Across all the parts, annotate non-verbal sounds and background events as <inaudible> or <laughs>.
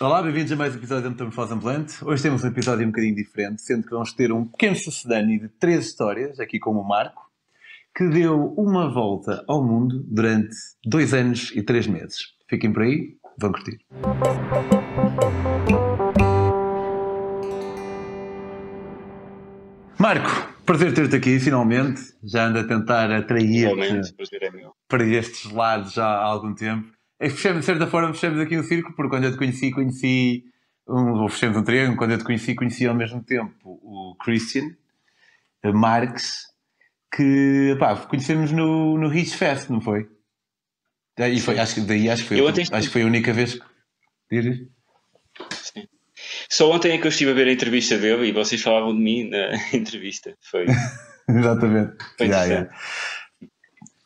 Olá, bem-vindos a mais um episódio da Metamorfose Ambulante. Hoje temos um episódio um bocadinho diferente, sendo que vamos ter um pequeno sucedâneo de três histórias, aqui com o Marco, que deu uma volta ao mundo durante dois anos e três meses. Fiquem por aí, vão curtir. Marco, prazer ter-te aqui, finalmente. Já ando a tentar atrair-te é para estes lados já há algum tempo. É fechamos, de certa forma, fechamos aqui um círculo, porque quando eu te conheci, conheci, um, ou fechamos um triângulo, quando eu te conheci, conheci ao mesmo tempo o Christian Marx, que, pá, conhecemos no, no Rich Fest, não foi? Daí, foi, acho, daí acho que foi, acho que foi a única vez que... Dizes? Sim. Só ontem é que eu estive a ver a entrevista dele e vocês falavam de mim na <laughs> entrevista. Foi. <laughs> Exatamente. Foi yeah, yeah.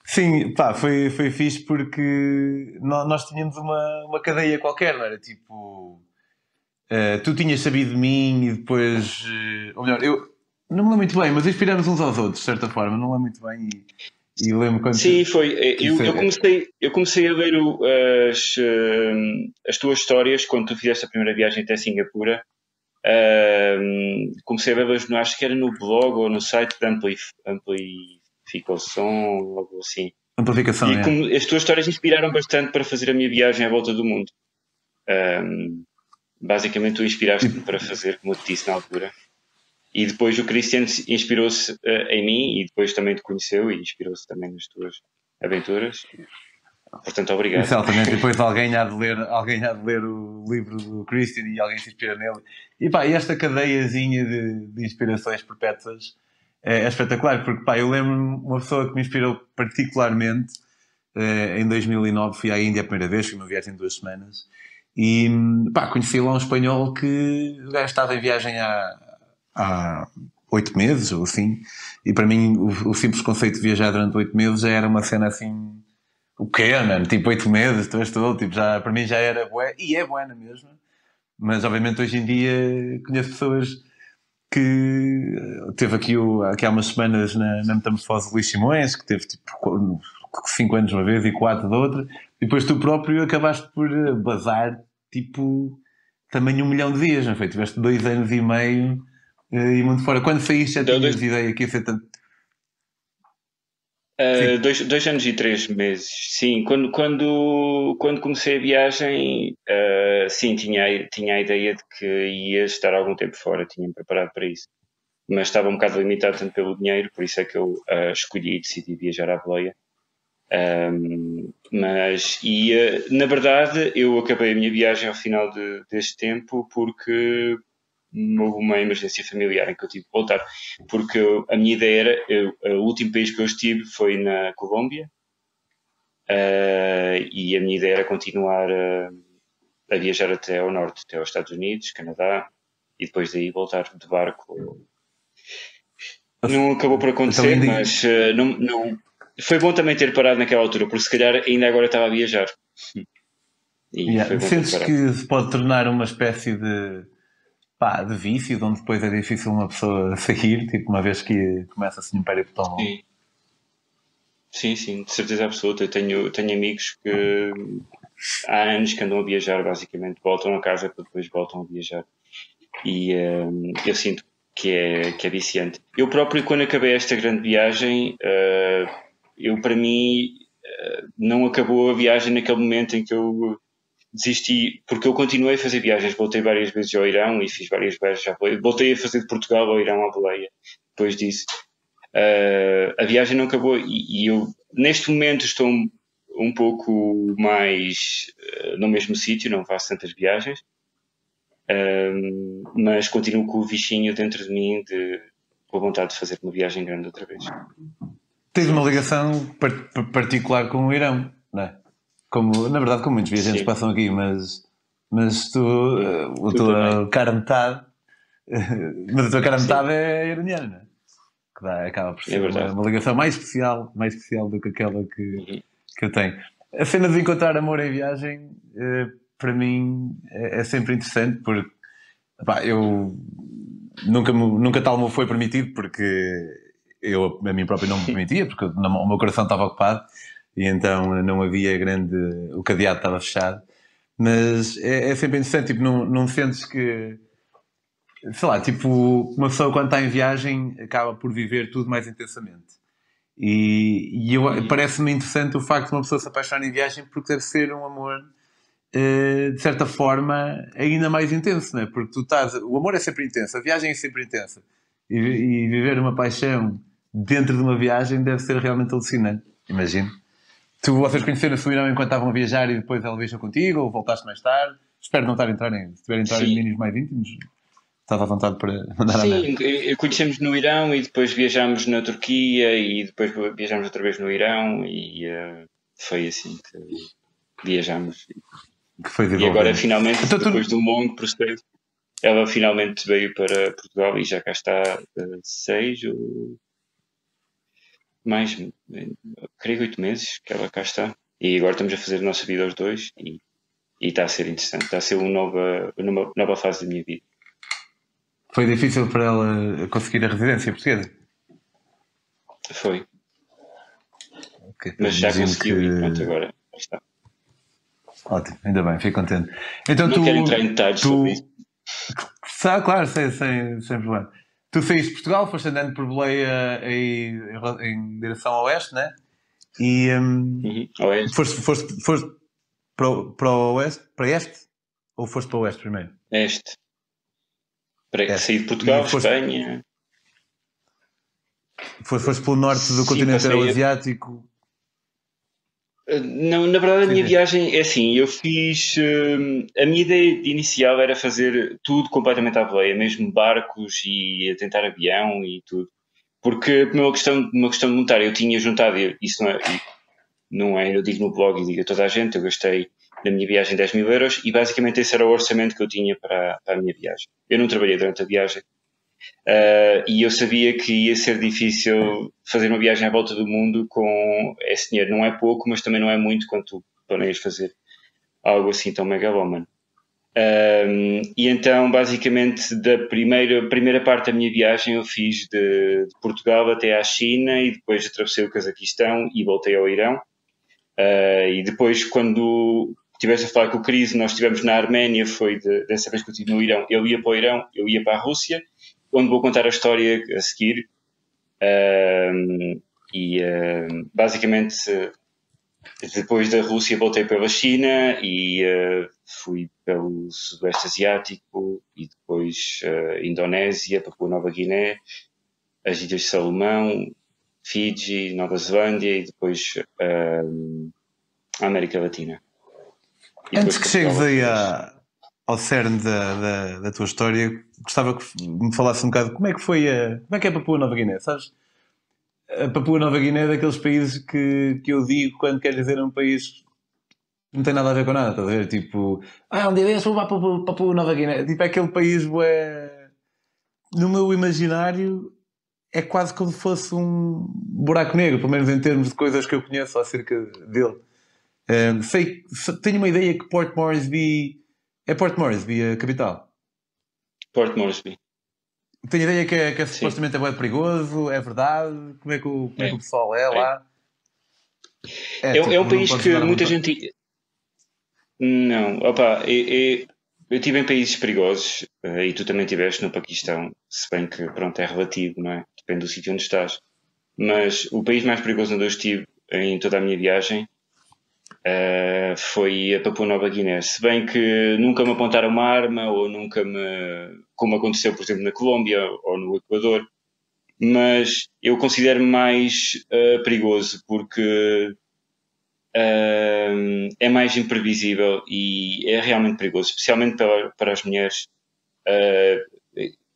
Sim, pá, foi, foi fixe porque nós, tínhamos uma, uma cadeia qualquer, não era? Tipo, uh, tu tinhas sabido de mim e depois. Uh, ou melhor, eu não me lembro muito bem, mas inspiramos uns aos outros, de certa forma, não lembro muito bem. E, e lembro quando. Sim, foi. Eu, eu, comecei, eu comecei a ler o, as, as tuas histórias quando tu fizeste a primeira viagem até Singapura. Uh, comecei a vê-las, acho que era no blog ou no site da Amplif, Amplificação, algo assim. Amplificação, e é. como, as tuas histórias inspiraram bastante para fazer a minha viagem à volta do mundo. Um, basicamente, tu inspiraste-me para fazer, como eu te disse na altura. E depois o Christian inspirou-se uh, em mim e depois também te conheceu e inspirou-se também nas tuas aventuras. Portanto, obrigado. Exatamente, depois alguém há, de ler, alguém há de ler o livro do Christian e alguém se inspira nele. E pá, esta cadeiazinha de, de inspirações perpétuas é, é, espetacular, porque pá, eu lembro-me uma pessoa que me inspirou particularmente eh, em 2009, fui à Índia a primeira vez, fui uma viagem de duas semanas, e pá, conheci lá um espanhol que o gajo estava em viagem há, há oito meses ou assim, e para mim o, o simples conceito de viajar durante oito meses já era uma cena assim o quê, mano? Tipo, oito meses, tu és todo, tipo, já, para mim já era bué, e é bué na mesma. Mas, obviamente, hoje em dia conheço pessoas que teve aqui, o, aqui há umas semanas na, na Metamorfose de Luís Simões, que teve, tipo, cinco anos uma vez e quatro de outra, e depois tu próprio acabaste por bazar, tipo, também um milhão de dias, não foi? Tiveste dois anos e meio eh, e muito fora. Quando saíste já tinhas dois... ideia que ia ser tanto Uh, dois, dois anos e três meses, sim. Quando, quando, quando comecei a viagem, uh, sim, tinha, tinha a ideia de que ia estar algum tempo fora, tinha-me preparado para isso. Mas estava um bocado limitado tanto pelo dinheiro, por isso é que eu uh, escolhi e decidi viajar à boleia. Um, mas, e na verdade, eu acabei a minha viagem ao final de, deste tempo porque houve uma emergência familiar em que eu tive que voltar, porque a minha ideia era, eu, o último país que eu estive foi na Colômbia, uh, e a minha ideia era continuar a, a, viajar até ao norte, até aos Estados Unidos, Canadá, e depois daí voltar de barco. Não acabou por acontecer, então, mas uh, não, não, foi bom também ter parado naquela altura, porque se calhar ainda agora estava a viajar. <laughs> Yeah. Sentes que se pode tornar uma espécie de pá, de vício, de onde depois é difícil uma pessoa <laughs> sair, tipo, uma vez que começa assim um império tão sim. sim, sim, de certeza absoluta. Eu tenho, tenho amigos que há anos que andam a viajar, basicamente, voltam a casa para depois voltam a viajar. E um, eu sinto que é, que é viciante. Eu próprio, quando acabei esta grande viagem, uh, eu para mim uh, não acabou a viagem naquele momento em que eu desisti porque eu continuei a fazer viagens. Voltei várias vezes ao Irão e fiz várias viagens à boleia. Voltei a fazer de Portugal ao Irão à boleia depois disso. Uh, a viagem não acabou e, e, eu, neste momento, estou um, um pouco mais uh, no mesmo sítio, não faço tantas viagens, uh, mas continuo com o bichinho dentro de mim de, com a vontade de fazer uma viagem grande outra vez. Tens uma ligação particular com o Irão, não é? Como, na verdade, como muitos viajantes Sim. passam aqui, mas, mas tu, uh, a tua cara metade, mas a tua cara metade é iraniana, é? Que dá, acaba por ser é uma, uma, ligação mais especial, mais especial do que aquela que, uhum. que eu tenho. A cena de encontrar amor em viagem, uh, para mim, é, é, sempre interessante, porque pá, eu nunca, nunca tal me foi permitido, porque eu a mim próprio não me permitia, porque o meu coração estava ocupado e então não havia grande. O cadeado estava fechado. Mas é, é sempre interessante, tipo, não, não sentes que. Sei lá, tipo, uma pessoa quando está em viagem acaba por viver tudo mais intensamente. E, e uhum. parece-me interessante o facto de uma pessoa se apaixonar em viagem porque deve ser um amor, uh, de certa forma, ainda mais intenso, não é? Porque tu estás. O amor é sempre intenso, a viagem é sempre intensa. E, e viver uma paixão dentro de uma viagem deve ser realmente alucinante, imagino. Tu, vocês conheceram-se enquanto estavam a viajar e depois ela viajou contigo ou voltaste mais tarde? Espero não estar a entrar em. Se tiver a entrar Sim. em meninos mais íntimos, estás à vontade para mandar Sim, a conhecemos no Irão e depois viajámos na Turquia e depois viajámos outra vez no Irão e uh, foi assim que viajámos. Que foi e agora finalmente, então, depois tu... de um longo processo, ela finalmente veio para Portugal e já cá está uh, seis ou mais, creio, oito meses que ela cá está. E agora estamos a fazer a nossa vida aos dois e, e está a ser interessante. Está a ser uma nova, uma nova fase da minha vida. Foi difícil para ela conseguir a residência portuguesa? Foi. Okay. Mas já conseguiu que... e pronto, agora está. Ótimo, ainda bem, fico contente. Então, Não tu, quero entrar em detalhes tu... sobre isso. Ah, claro, sem, sem, sem problema. Tu saíste de Portugal, foste andando por Boleia em, em direção a oeste, né? E um, uhum. oeste. Foste, foste, foste para, o, para o oeste? Para este? Ou foste para o oeste primeiro? Este. Para este. sair de Portugal, foste, Espanha. Foste, foste pelo norte do Sim, continente asiático. Não, na verdade a minha viagem é assim, eu fiz uh, a minha ideia inicial era fazer tudo completamente à boleia, mesmo barcos e tentar avião e tudo. Porque por uma questão, uma questão monetária eu tinha juntado, isso não é, não é, eu digo no blog e digo a toda a gente, eu gastei na minha viagem 10 mil euros e basicamente esse era o orçamento que eu tinha para, para a minha viagem. Eu não trabalhei durante a viagem, Uh, e eu sabia que ia ser difícil fazer uma viagem à volta do mundo com esse dinheiro. Não é pouco, mas também não é muito quando tu planeias fazer algo assim tão megalómano. Um, e então, basicamente, da primeira, primeira parte da minha viagem eu fiz de, de, Portugal até à China e depois atravessei o Cazaquistão e voltei ao Irão. Uh, e depois, quando estiveste a falar com o Cris, nós estivemos na Arménia, foi de, dessa vez que eu estive no Irão. Ele ia para o Irão, eu ia para a Rússia onde vou contar a história a seguir. Um, e um, basicamente, depois da Rússia, voltei pela China e uh, fui pelo Sudoeste Asiático e depois uh, Indonésia, Papua Nova Guiné, as Ilhas de Salomão, Fiji, Nova Zelândia e depois a América Latina. E Antes que chegues aí a, ao cerne da, da, da, tua história, gostava que me falasse um bocado como é que foi a. Como é que é a Papua Nova Guiné, sabes? A Papua Nova Guiné é daqueles países que, que eu digo quando quer dizer um país que não tem nada a ver com nada, estás a ver? Tipo, ah, um dia desses vou para Papua, Papua Nova Guiné. Tipo, é aquele país, é no meu imaginário, é quase como se fosse um buraco negro, pelo menos em termos de coisas que eu conheço acerca dele. Um, sei, tenho uma ideia que Port Moresby é Port Moresby, a capital? Port Moresby. Tenho ideia que é, que é supostamente é muito perigoso, é verdade? Como é que o, como é. é que o pessoal é, é. lá? É, é, tipo, é um país que muita gente. Não, opa, eu, eu estive em países perigosos eh, e tu também estiveste no Paquistão, se bem que pronto, é relativo, não é? Depende do sítio onde estás. Mas o país mais perigoso onde eu estive em toda a minha viagem Uh, foi a Papua Nova Guiné. Se bem que nunca me apontaram uma arma ou nunca me. como aconteceu, por exemplo, na Colômbia ou no Equador, mas eu considero mais uh, perigoso porque uh, é mais imprevisível e é realmente perigoso, especialmente para, para as mulheres.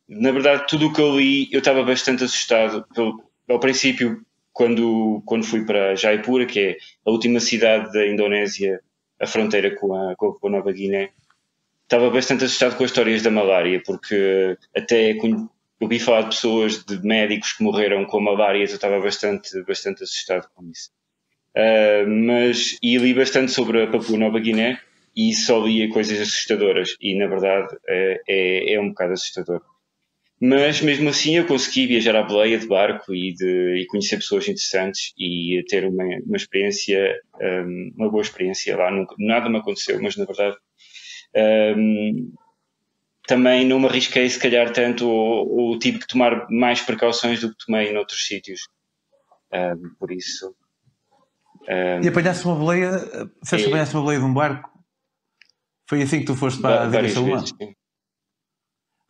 na verdade, tudo o que eu li, eu estava bastante assustado. Pelo, ao princípio, quando, quando fui para Jaipura, que é a última cidade da Indonésia, a fronteira com a, com a Nova Guiné, estava bastante assustado com as histórias da malária, porque até ouvi falar de pessoas, de médicos que morreram com a malária, eu estava bastante, bastante assustado com isso. Uh, mas, e li bastante sobre a Papua Nova Guiné e só lia coisas assustadoras, e na verdade é, é, é um bocado assustador. Mas mesmo assim eu consegui viajar à boleia de barco e, de, e conhecer pessoas interessantes e ter uma, uma experiência, um, uma boa experiência lá. Nunca, nada me aconteceu, mas na verdade um, também não me arrisquei se calhar tanto ou, ou, tive que tomar mais precauções do que tomei noutros sítios. Um, por isso. e apanhaste uma boleia? Se é, apanhaste uma boleia de um barco? Foi assim que tu foste para a Ilha Salomão?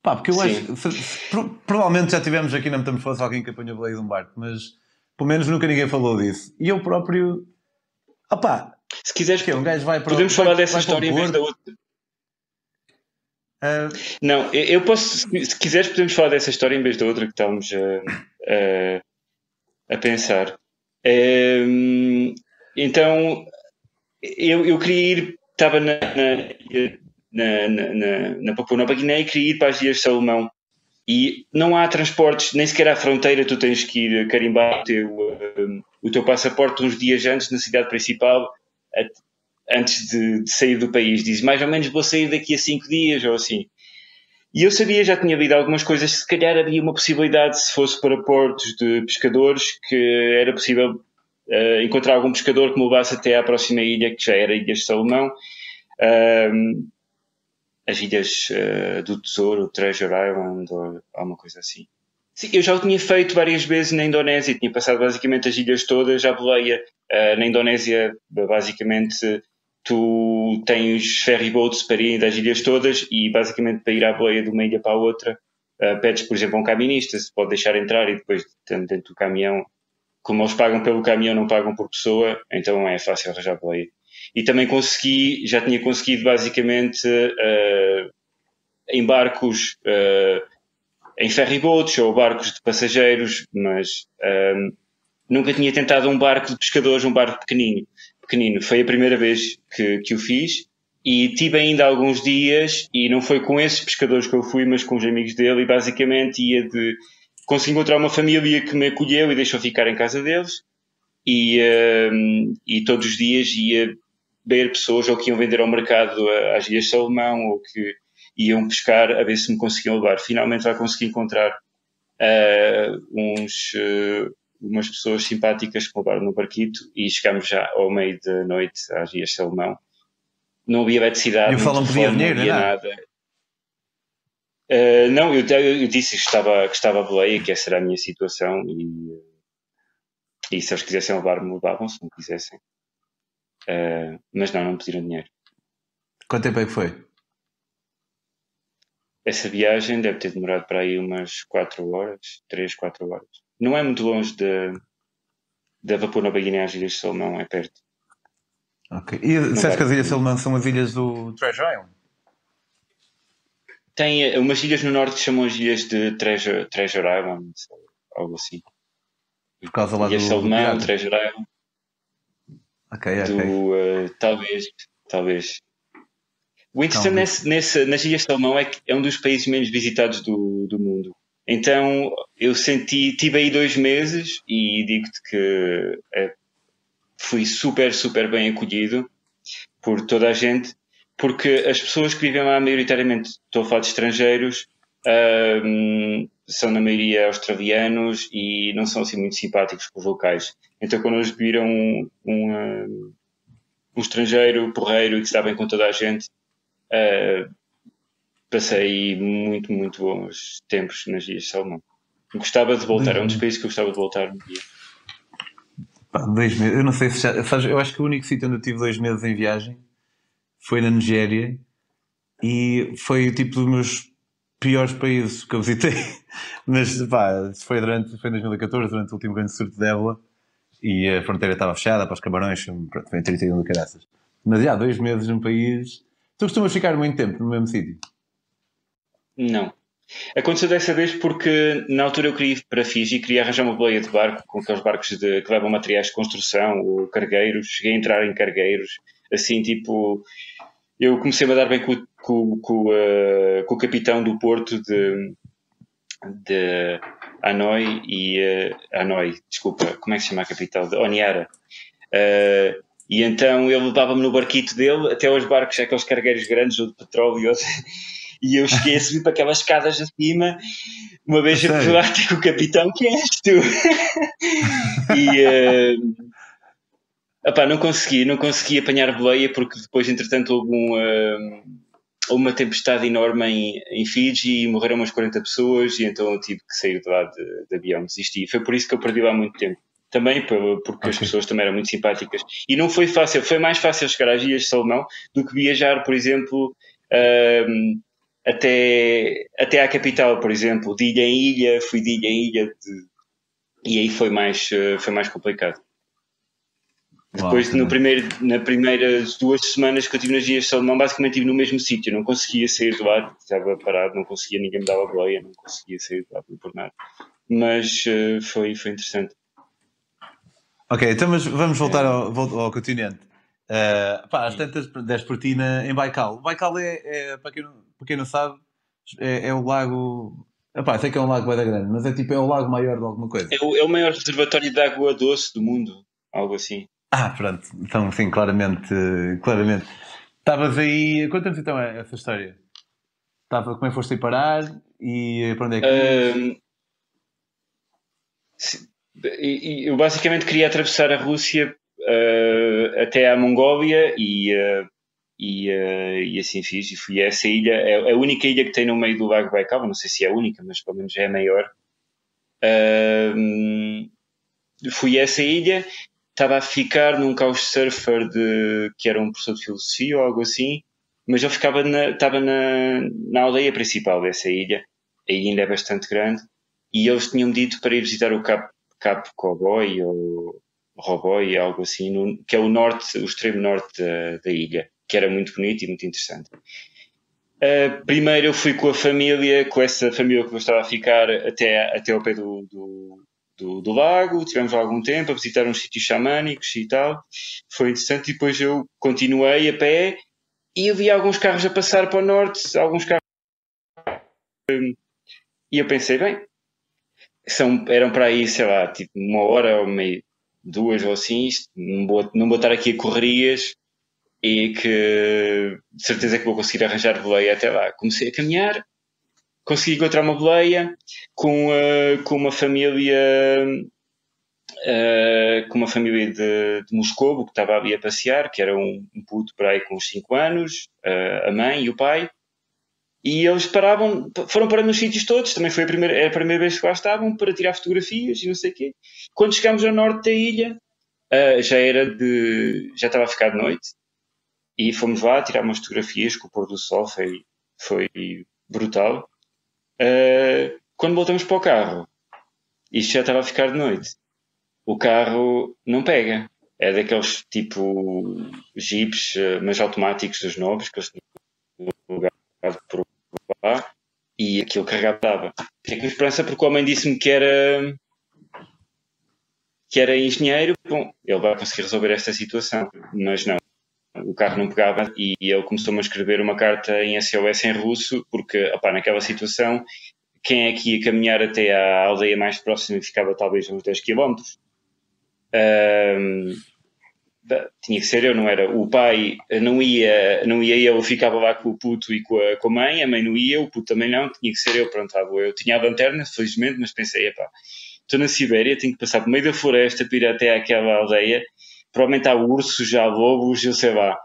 Pá, porque eu Sim. acho. Provavelmente já tivemos aqui na Metamorfose alguém que apanhou um barco, mas pelo menos nunca ninguém falou disso. E eu próprio. Opá! Se quiseres, que um gajo vai para podemos vai, falar dessa história em vez da outra. Uh... Não, eu posso. Se quiseres, podemos falar dessa história em vez da outra que estávamos a, a, a pensar. Um, então, eu, eu queria ir. Estava na, na na, na, na Papua Nova Guiné e queria ir para as Ilhas de Salomão. E não há transportes, nem sequer à fronteira, tu tens que ir carimbar o teu, um, o teu passaporte uns dias antes na cidade principal, antes de, de, sair do país. Diz mais ou menos vou sair daqui a cinco dias ou assim. E eu sabia, já tinha lido algumas coisas, se calhar havia uma possibilidade, se fosse para portos de pescadores, que era possível uh, encontrar algum pescador que me levasse até à próxima ilha, que já era Ilhas de Salomão. Um, as ilhas uh, do Tesouro, Treasure Island ou alguma coisa assim. Sim, eu já o tinha feito várias vezes na Indonésia, tinha passado basicamente as ilhas todas à boleia. Uh, na Indonésia, basicamente, tu tens ferry boats para ir das ilhas todas e basicamente para ir à boleia de uma ilha para a outra, uh, pedes, por exemplo, a um caminista, se pode deixar entrar e depois dentro do caminhão, como eles pagam pelo caminhão, não pagam por pessoa, então é fácil arranjar boleia e também consegui, já tinha conseguido basicamente uh, em barcos, uh, em ferryboats ou barcos de passageiros, mas uh, nunca tinha tentado um barco de pescadores, um barco pequenino. pequenino. Foi a primeira vez que, que o fiz e tive ainda alguns dias e não foi com esses pescadores que eu fui, mas com os amigos dele e basicamente ia de consegui encontrar uma família que me acolheu e deixou ficar em casa deles e, e todos os dias ia ver pessoas ou que iam vender ao mercado às Ilhas Salomão ou que iam pescar a ver se me conseguiam levar. Finalmente já consegui encontrar uh, uns, uh, umas pessoas simpáticas que me levaram no barquito e chegámos já ao meio da noite às Ilhas Salomão. Não havia eletricidade, e falam não, dinheiro, não havia não? nada. Uh, não, eu, eu, disse que estava, que estava a boleia, que essa era a minha situação e, e se eles quisessem levar-me, levavam, se não quisessem. Uh, mas não, não pediram dinheiro. Quanto tempo é que foi? Essa viagem deve ter demorado para aí umas 4 horas, 3, 4 horas. Não é muito longe da, da Vapor Nova Guiné às Ilhas de Salomão, é perto. Ok. E disseste que as Ilhas de Salomão são as ilhas do Treasure Island? Tem eh, umas ilhas no norte que chamam as ilhas de Treasure, Treasure Island, algo assim. Por causa lá ilhas do. Salomão, Treasure Island. Ok, ok. Do, uh, talvez, talvez. O interessante nesse, nesse, nas Ilhas Salomão é que é um dos países menos visitados do, do mundo. Então eu senti, tive aí dois meses e digo-te que é, fui super, super bem acolhido por toda a gente, porque as pessoas que vivem lá, maioritariamente, estou a falar de estrangeiros, um, são na maioria australianos e não são assim muito simpáticos com os locais. Então quando eles viram um, um, um estrangeiro porreiro e que estava bem com toda a gente, uh, passei muito, muito bons tempos nas Ilhas Salomão. Gostava de voltar, é um dos países que eu gostava de voltar um dia. dois meses, eu não sei se já, sabes, eu acho que o único sítio onde eu tive dois meses em viagem foi na Nigéria e foi o tipo dos meus piores países que eu visitei. <laughs> Mas pá, foi durante foi em 2014, durante o último grande surto de ébola, e a fronteira estava fechada para os camarões, pronto, foi em 31 de caraças. Mas já, dois meses num país. Tu costumas ficar muito tempo no mesmo sítio? Não. Aconteceu dessa vez porque na altura eu queria ir para Fiji, queria arranjar uma boleia de barco com aqueles barcos de, que levam materiais de construção ou cargueiros. Cheguei a entrar em cargueiros, assim tipo. Eu comecei -me a dar bem com, com, com, uh, com o capitão do porto de, de Hanoi e uh, Hanoi, desculpa, como é que se chama a capital? De Oniara. Uh, e então ele levava-me no barquito dele até aos barcos, aqueles cargueiros grandes ou de petróleo E <laughs> eu cheguei a subir para aquelas escadas acima, uma vez a falar com o capitão, quem és tu? <laughs> e uh, não consegui, não consegui apanhar boleia porque depois, entretanto, houve um, uh, uma tempestade enorme em, em Fiji e morreram umas 40 pessoas e então eu tive que sair de lá de, de avião, desisti. Foi por isso que eu perdi lá muito tempo também porque okay. as pessoas também eram muito simpáticas. E não foi fácil, foi mais fácil chegar às Ilhas de Salomão do que viajar, por exemplo, um, até, até à capital, por exemplo, de ilha em ilha, fui de ilha em ilha de, e aí foi mais, eh, foi mais complicado. Depois, Uau, no primeiro, nas primeiras duas semanas que eu estive nas Ilhas de Salomão, basicamente estive no mesmo sítio, não conseguia sair do lado, estava parado, não conseguia, ninguém me dava boleia, não conseguia sair do lado por nada. Mas uh, foi, foi interessante. Ok, então mas vamos voltar ao, ao continente. Uh, pá, às tantas, 10 por ti na, em Baikal. Baikal é, é, para, quem não, para quem não sabe, é, é o lago. Epá, sei que é um lago bem grande, mas é tipo é o lago maior de alguma coisa. É o, é o maior reservatório de água doce do mundo, algo assim. Ah, pronto. Então, sim, claramente. claramente. Estavas aí. Conta-nos então essa história. Estava, como é que foste aí parar e para onde é que. Uh, eu basicamente queria atravessar a Rússia uh, até à Mongólia e, uh, e, uh, e, assim fiz. E fui a essa ilha, é a única ilha que tem no meio do Lago Baikal, não sei se é a única, mas pelo menos é a maior. fui a essa ilha, estava a ficar num couchsurfer de, que era um professor de filosofia ou algo assim, mas eu ficava na, estava na, na aldeia principal dessa ilha, a ilha ainda é bastante grande, e eles tinham dito para ir visitar o Capo Capo Cowboy ou Roboy, algo assim, no, que é o norte, o extremo norte da, da, ilha, que era muito bonito e muito interessante. Uh, primeiro eu fui com a família, com essa família que eu estava a ficar até, até ao pé do, do, do, do lago, tivemos algum tempo a visitar uns sítios xamânicos e tal, foi interessante e depois eu continuei a pé e eu vi alguns carros a passar para o norte, alguns carros e eu pensei, bem, são, eram para aí, sei lá, tipo uma hora ou meio, duas ou assim, não vou, não vou estar aqui a correrias e que de certeza que vou conseguir arranjar boleia até lá. Comecei a caminhar, consegui encontrar uma boleia com, uh, com uma família uh, com uma família de, de Moscovo que estava ali a passear, que era um, um puto para aí com uns 5 anos, uh, a mãe e o pai. E eles paravam, foram parando nos sítios todos, também foi a primeira, era a primeira vez que lá estavam para tirar fotografias e não sei o quê. Quando chegámos ao norte da ilha, já era de. já estava a ficar de noite e fomos lá tirar umas fotografias com o pôr do sol, foi, foi brutal. Uh, quando voltamos para o carro, isto já estava a ficar de noite. O carro não pega. É daqueles tipo jeeps, uh, mas automáticos dos novos, que eles tinham lugar por lá e aquilo carregava. Fiquei com esperança porque o homem disse-me que era que era engenheiro, bom, ele vai conseguir resolver esta situação, mas não. O carro não pegava e ele começou-me a escrever uma carta em SOS em russo, porque opá, naquela situação, quem é que ia caminhar até à aldeia mais próxima ficava talvez uns 10 km? Um, tinha que ser eu, não era? O pai não ia, não ia eu, ficava lá com o puto e com a, com a mãe, a mãe não ia, o puto também não, tinha que ser eu, pronto, eu tinha a lanterna, felizmente, mas pensei, epá, estou na Sibéria, tenho que passar por meio da floresta para ir até àquela aldeia, provavelmente há ursos, já lobos, eu sei lá.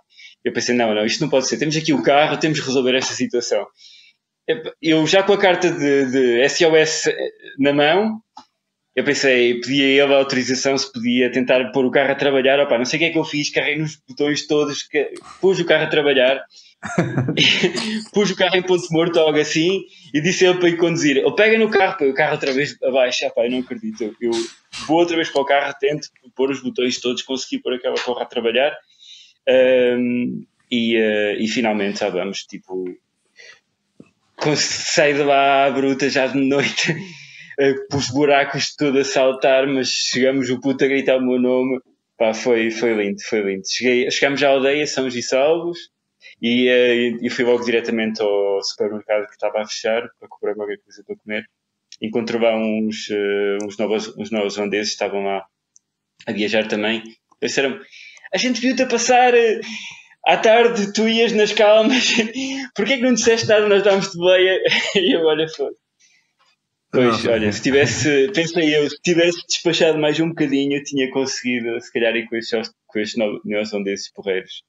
Eu pensei, não, não, isto não pode ser, temos aqui o carro, temos que resolver esta situação. Eu já com a carta de, de SOS na mão, eu pensei, pedia ele a autorização se podia tentar pôr o carro a trabalhar. Opa, não sei o que é que eu fiz, carrei nos botões todos, pus o carro a trabalhar, <laughs> pus o carro em ponto morto ou algo assim, e disse ele para ir conduzir. Ele pega no carro, põe o carro outra vez abaixo. Opa, eu não acredito. Eu, vou outra vez para o carro, tento pôr os botões todos, consegui pôr aquela porra a trabalhar. Um, e, uh, e finalmente já vamos, tipo, saí de lá à bruta já de noite <laughs> pelos buracos tudo a saltar, mas chegamos o puto a gritar o meu nome. Pá, foi, foi lindo, foi lindo. Cheguei, chegámos à aldeia, São e Salvos, e, uh, e fui logo diretamente ao supermercado que estava a fechar para comprar uma coisa para comer. Encontrei lá uns, uh, uns, novos, uns novos holandeses estavam lá a viajar também. Eles disseram: A gente viu-te a passar uh, à tarde tu ias nas calmas, <laughs> porquê que não disseste nada, nós dámos de boleia <laughs> e eu, olha, foda. Pois, não, olha, se tivesse, pensei eu, se tivesse despachado mais um bocadinho, eu tinha conseguido, se calhar, ir com estes, com estes porreiros.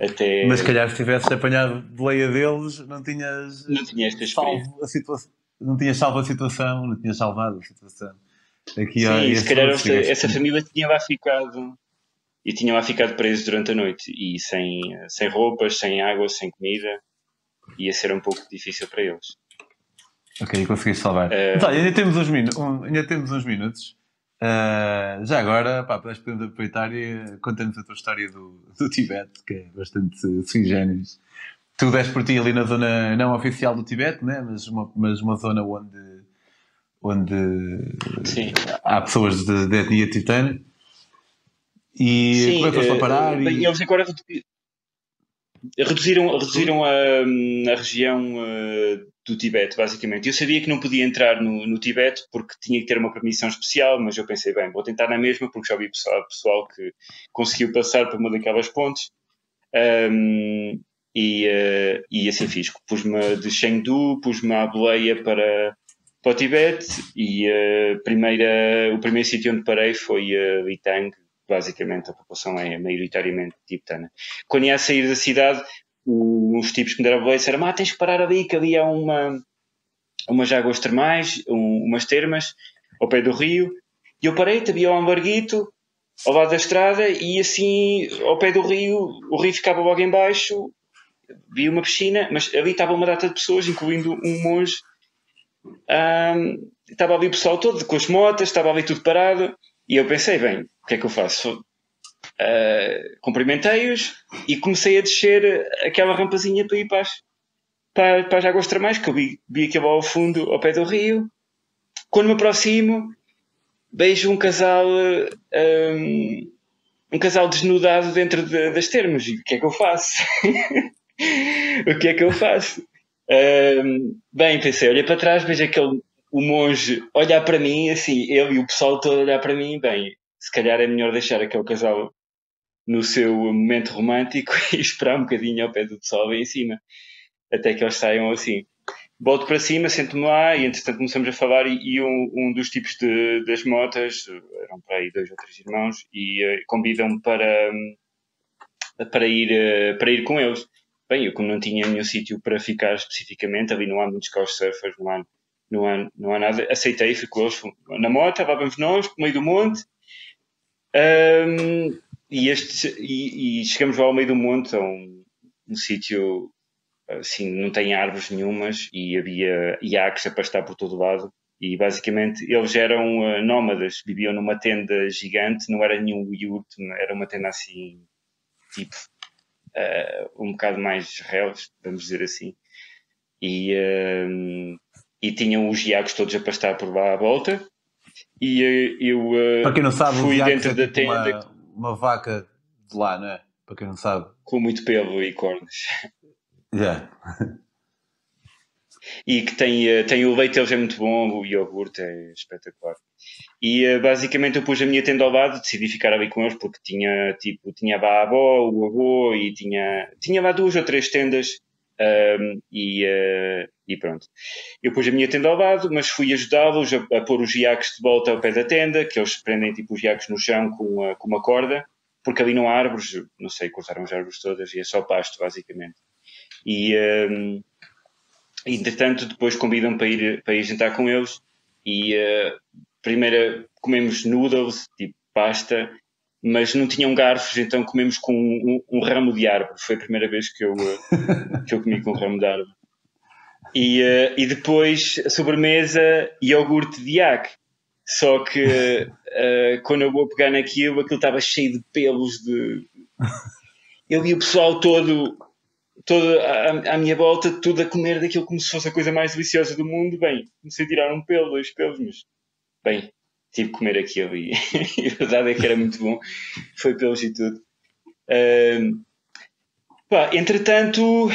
Até... Mas se calhar se tivesse apanhado boleia deles, não tinhas não tinha esta salvo a situação, não tinhas salvo a situação, não tinhas salvado a situação. Aqui Sim, se calhar essa, essa família tinha lá ficado e tinham lá ficado presos durante a noite e sem, sem roupas, sem água, sem comida. Ia ser um pouco difícil para eles. Ok, conseguiste salvar. Uh... Então, ainda, temos uns minu um, ainda temos uns minutos. Uh, já agora, pá, podemos aproveitar e conta-nos a tua história do, do Tibete, que é bastante sui generis. Tu deste por ti ali na zona não oficial do Tibete, né? mas, uma, mas uma zona onde, onde Sim. há pessoas de, de etnia titana. E Sim, como é que foste para parar? Bem, e... eles agora reduziram, reduziram a, a região uh, do Tibete, basicamente. Eu sabia que não podia entrar no, no Tibete porque tinha que ter uma permissão especial, mas eu pensei, bem, vou tentar na mesma porque já vi pessoal, pessoal que conseguiu passar por uma daquelas pontes. Um, e, uh, e assim fiz. Pus-me de Chengdu, pus-me à boleia para, para o Tibete e uh, primeira, o primeiro sítio onde parei foi uh, Litang, basicamente a população é maioritariamente tibetana. Quando ia a sair da cidade, os tipos que me deram boleia disseram: ah, tens que parar ali, que havia uma, umas águas termais, um, umas termas, ao pé do rio. E eu parei, havia um ambarguito ao lado da estrada e assim, ao pé do rio, o rio ficava logo embaixo, vi uma piscina, mas ali estava uma data de pessoas, incluindo um monge. Um, estava ali o pessoal todo, com as motas, estava ali tudo parado. E eu pensei, bem, o que é que eu faço? Uh, cumprimentei-os e comecei a descer aquela rampazinha para ir para as, para, para as águas termais, que eu vi, vi aquilo ao fundo, ao pé do rio. Quando me aproximo, vejo um casal, um, um casal desnudado dentro de, das termas. E o que é que eu faço? <laughs> o que é que eu faço? Um, bem, pensei, olha para trás, vejo aquele o monge olhar para mim, assim, ele e o pessoal todo olhar para mim, bem, se calhar é melhor deixar aquele casal no seu momento romântico <laughs> e esperar um bocadinho ao pé do pessoal bem em cima, até que eles saiam assim. Volto para cima, sento-me lá e entretanto começamos a falar e, e um, um, dos tipos de, das motas, eram para aí dois ou três irmãos, e uh, convidam-me para, para, ir, uh, para ir com eles. Bem, eu como não tinha nenhum sítio para ficar especificamente, ali não há muitos couchsurfers, não há não há, não há nada. Aceitei, fui com eles na moto, lá vamos nós, no meio do monte. Um, e, este, e, e, chegamos lá ao meio do monte, a um, um sítio assim, não tem árvores nenhumas e havia iaques a pastar por todo lado. E basicamente eles eram uh, nómadas, viviam numa tenda gigante, não era nenhum yurt, era uma tenda assim, tipo, uh, um bocado mais reles, vamos dizer assim. E, uh, e tinham os iacos todos a pastar por lá à volta. E eu Para quem não sabe, fui dentro é da tipo tenda. Uma, uma, vaca de lá, não é? Para quem não sabe. Com muito pelo e cornos. Yeah. e que tem, eh, tem o leite deles é muito bom, o iogurte é espetacular. E basicamente eu pus a minha tenda ao lado, decidi ficar ali com eles porque tinha tipo, tinha a avó, o avô e tinha, tinha lá duas ou três tendas um, e, uh, e, pronto. Eu pus a minha tenda ao lado, mas fui ajudá-los a, a, pôr os iaques de volta ao pé da tenda, que eles prendem tipo os iaques no chão com, com uma corda, porque ali não há árvores, não sei, cortaram as árvores todas e é só pasto, basicamente. E, um, entretanto, depois convidam para ir, para ir jantar com eles e uh, primeiro comemos noodles, tipo pasta, mas não tinham garfos, então comemos com um, um, ramo de árvore. Foi a primeira vez que eu, eh, que eu comi com um ramo de árvore. E, uh, e depois, a sobremesa, iogurte de iac. Só que uh, quando eu vou pegar naquilo, aquilo estava cheio de pelos de. Eu vi o pessoal todo, todo à, à, minha volta, tudo a comer daquilo como se fosse a coisa mais deliciosa do mundo. Bem, comecei a tirar um pelo, dois pelos, mas bem, tive que comer aquilo e, <laughs> e a verdade é que era muito bom. Foi pelos e tudo. Pá, entretanto,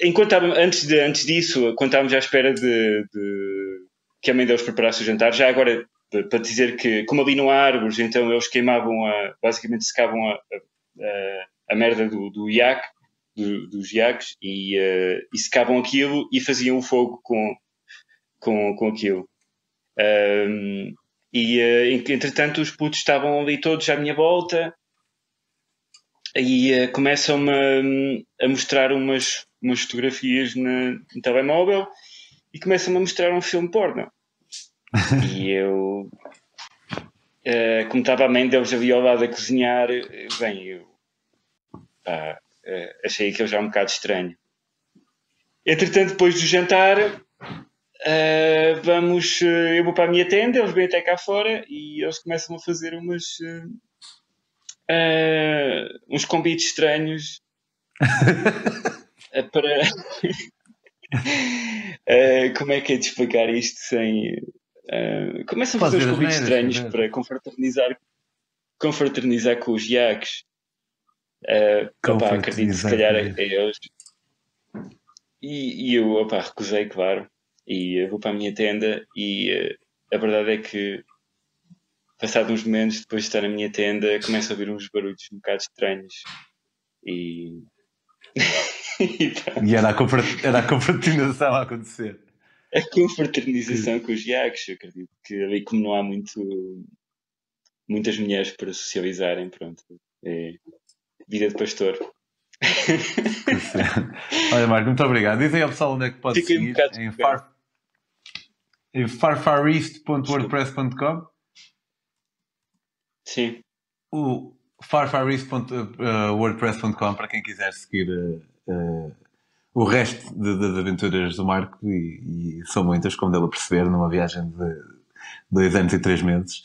enquanto antes, de, antes disso, quando estávamos à espera de, de que a mãe deles preparasse o jantar, já agora para dizer que, como ali não há árvores, então eles queimavam, a, basicamente secavam a, a, a merda do, do iac do, dos iacos e, uh, e secavam aquilo e faziam o fogo com, com, com aquilo. Um, e uh, entretanto os putos estavam ali todos à minha volta e uh, começam-me a, a, mostrar umas, umas fotografias na, no telemóvel e começam-me a mostrar um filme porno. e <laughs> eu, uh, como estava a mãe deles ali ao lado a cozinhar, bem, eu pá, achei aquilo já um bocado estranho. Entretanto, depois do jantar, Uh, vamos, uh, eu vou para a minha tenda, eles vêm até cá fora e eles começam a fazer umas, uh, uns convites estranhos <laughs> para. <laughs> como é que é de explicar isto sem. começam a fazer uns convites estranhos para confraternizar, confraternizar com os. Uh, opa, acredito se calhar a eles. E, e eu opa, recusei, claro e vou para a minha tenda e uh, a verdade é que passado uns momentos depois de estar na minha tenda começo a ouvir uns barulhos um bocado estranhos e <laughs> e, e era, a era a confraternização a acontecer a confraternização com os iacos eu acredito que ali como não há muito muitas mulheres para socializarem pronto é vida de pastor <laughs> Olha, Marco, muito obrigado. Dizem ao pessoal onde é que pode Fiquei seguir. Um em far, farfareast.wordpress.com Sim. O farfareast.wordpress.com para quem quiser seguir uh, uh, o resto das aventuras do Marco e, e, são muitas, como dele a perceber, numa viagem de dois anos e três meses.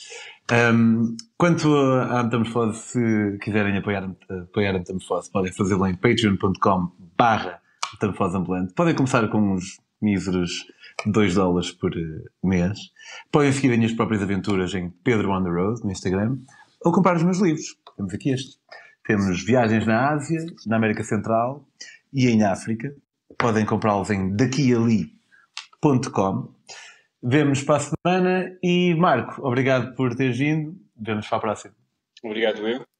Um, quanto à Metamorfose, se quiserem apoiar, apoiar a Metamorfose, podem fazê-lo em patreon.com barra Metamorfose Ambulante. Podem começar com uns míseros 2 dólares por eh, mês. Podem seguir as minhas próprias aventuras em Pedro on the Road, no Instagram, ou comprar os meus livros. Temos aqui este. Temos viagens na Ásia, na América Central e em África. Podem comprá-los em daquiali.com. Vemo-nos para a semana e Marco, obrigado por teres vindo. Vemos para a próxima. Obrigado eu.